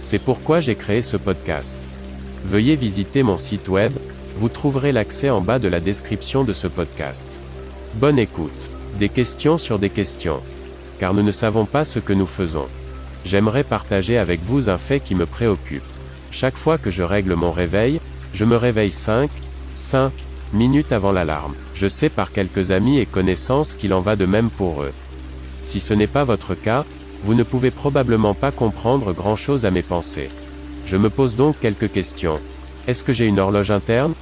C'est pourquoi j'ai créé ce podcast. Veuillez visiter mon site web, vous trouverez l'accès en bas de la description de ce podcast. Bonne écoute. Des questions sur des questions. Car nous ne savons pas ce que nous faisons. J'aimerais partager avec vous un fait qui me préoccupe. Chaque fois que je règle mon réveil, je me réveille 5, 5 minutes avant l'alarme. Je sais par quelques amis et connaissances qu'il en va de même pour eux. Si ce n'est pas votre cas, vous ne pouvez probablement pas comprendre grand-chose à mes pensées. Je me pose donc quelques questions. Est-ce que j'ai une horloge interne?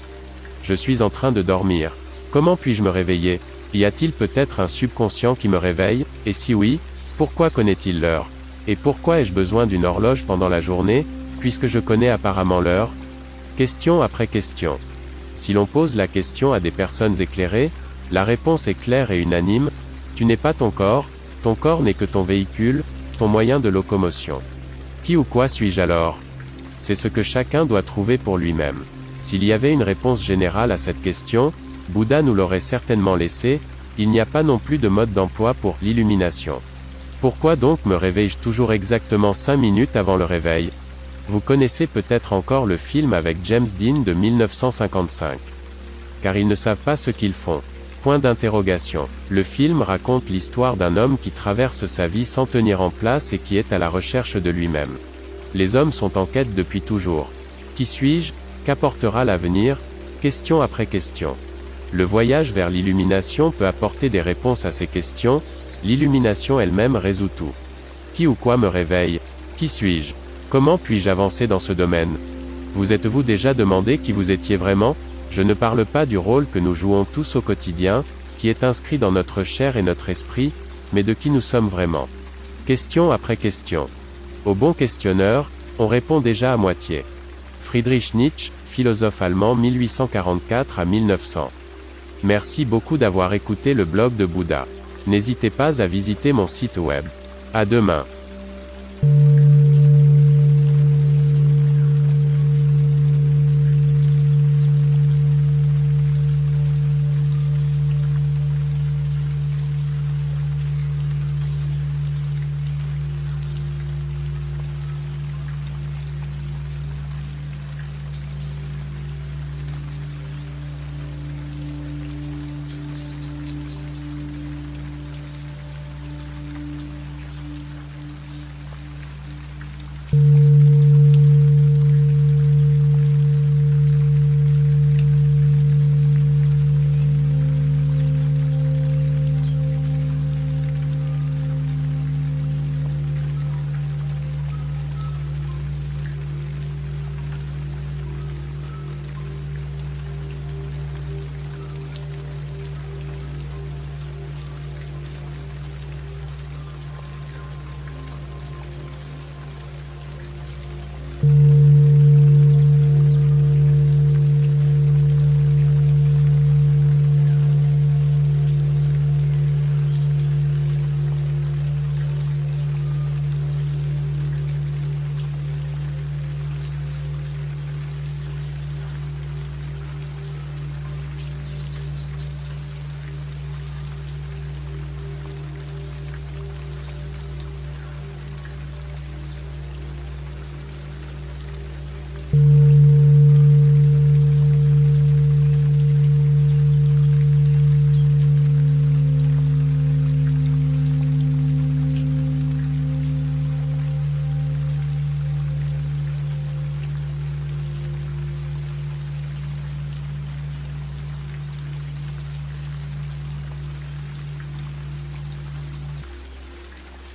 Je suis en train de dormir. Comment puis-je me réveiller? Y a-t-il peut-être un subconscient qui me réveille? Et si oui, pourquoi connaît-il l'heure? Et pourquoi ai-je besoin d'une horloge pendant la journée, puisque je connais apparemment l'heure? Question après question. Si l'on pose la question à des personnes éclairées, la réponse est claire et unanime, tu n'es pas ton corps, ton corps n'est que ton véhicule, ton moyen de locomotion. Qui ou quoi suis-je alors? C'est ce que chacun doit trouver pour lui-même. S'il y avait une réponse générale à cette question, Bouddha nous l'aurait certainement laissé, il n'y a pas non plus de mode d'emploi pour l'illumination. Pourquoi donc me réveille-je toujours exactement 5 minutes avant le réveil? Vous connaissez peut-être encore le film avec James Dean de 1955. Car ils ne savent pas ce qu'ils font. Point d'interrogation. Le film raconte l'histoire d'un homme qui traverse sa vie sans tenir en place et qui est à la recherche de lui-même. Les hommes sont en quête depuis toujours. Qui suis-je? Qu'apportera l'avenir? Question après question. Le voyage vers l'illumination peut apporter des réponses à ces questions, l'illumination elle-même résout tout. Qui ou quoi me réveille? Qui suis-je? Comment puis-je avancer dans ce domaine? Vous êtes-vous déjà demandé qui vous étiez vraiment? Je ne parle pas du rôle que nous jouons tous au quotidien, qui est inscrit dans notre chair et notre esprit, mais de qui nous sommes vraiment. Question après question. Au bon questionneur, on répond déjà à moitié. Friedrich Nietzsche, philosophe allemand 1844 à 1900. Merci beaucoup d'avoir écouté le blog de Bouddha. N'hésitez pas à visiter mon site web. À demain.